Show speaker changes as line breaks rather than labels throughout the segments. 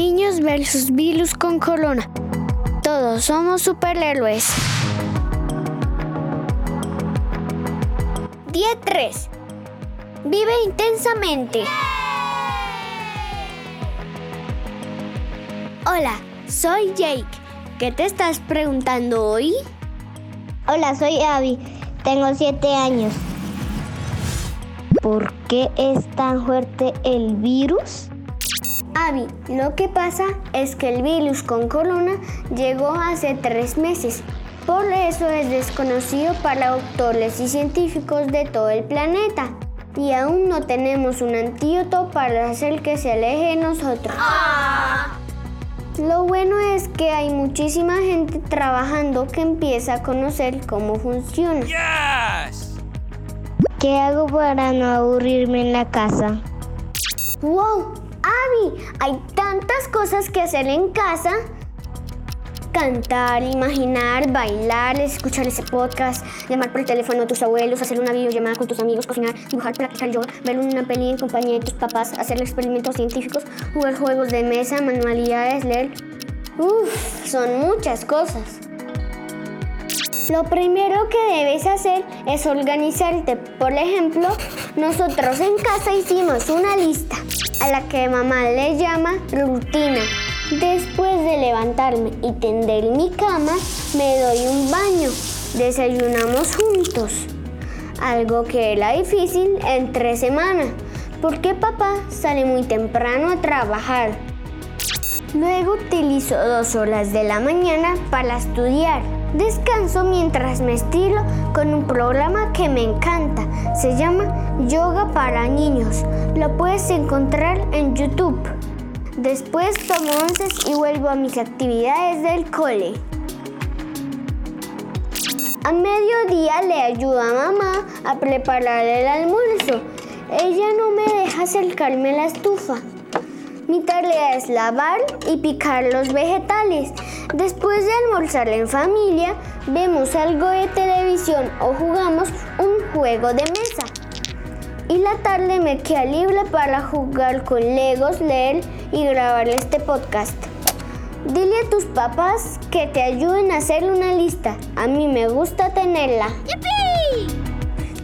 Niños versus virus con corona. Todos somos superhéroes. Día 3. Vive intensamente. Hola, soy Jake. ¿Qué te estás preguntando hoy?
Hola, soy Abby. Tengo 7 años. ¿Por qué es tan fuerte el virus?
Abby, lo que pasa es que el virus con corona llegó hace tres meses. Por eso es desconocido para doctores y científicos de todo el planeta. Y aún no tenemos un antídoto para hacer que se aleje de nosotros. Lo bueno es que hay muchísima gente trabajando que empieza a conocer cómo funciona.
¿Qué hago para no aburrirme en la casa?
¡Wow! Hay tantas cosas que hacer en casa. Cantar, imaginar, bailar, escuchar ese podcast, llamar por teléfono a tus abuelos, hacer una videollamada con tus amigos, cocinar, dibujar, practicar yoga, ver una peli en compañía de tus papás, hacer experimentos científicos, jugar juegos de mesa, manualidades, leer. Uf, son muchas cosas. Lo primero que debes hacer es organizarte. Por ejemplo, nosotros en casa hicimos una lista a la que mamá le llama rutina. Después de levantarme y tender mi cama, me doy un baño. Desayunamos juntos. Algo que era difícil en tres semanas, porque papá sale muy temprano a trabajar. Luego utilizo dos horas de la mañana para estudiar. Descanso mientras me estilo con un programa que me encanta. Se llama Yoga para Niños. Lo puedes encontrar en YouTube. Después tomo onces y vuelvo a mis actividades del cole. A mediodía le ayudo a mamá a preparar el almuerzo. Ella no me deja acercarme a la estufa. Mi tarea es lavar y picar los vegetales. Después de almorzar en familia, vemos algo de televisión o jugamos un juego de mesa. Y la tarde me queda libre para jugar con Legos, leer y grabar este podcast. Dile a tus papás que te ayuden a hacer una lista. A mí me gusta tenerla. ¡Yipi!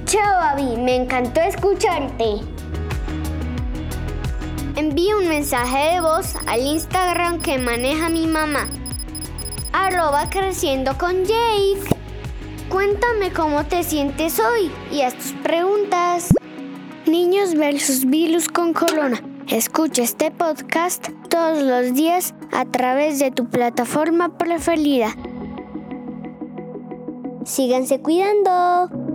Chao, Abby. Me encantó escucharte. Envía un mensaje de voz al Instagram que maneja mi mamá. Arroba creciendo con Jake. Cuéntame cómo te sientes hoy y haz tus preguntas. Niños versus virus con corona. Escucha este podcast todos los días a través de tu plataforma preferida. Síganse cuidando.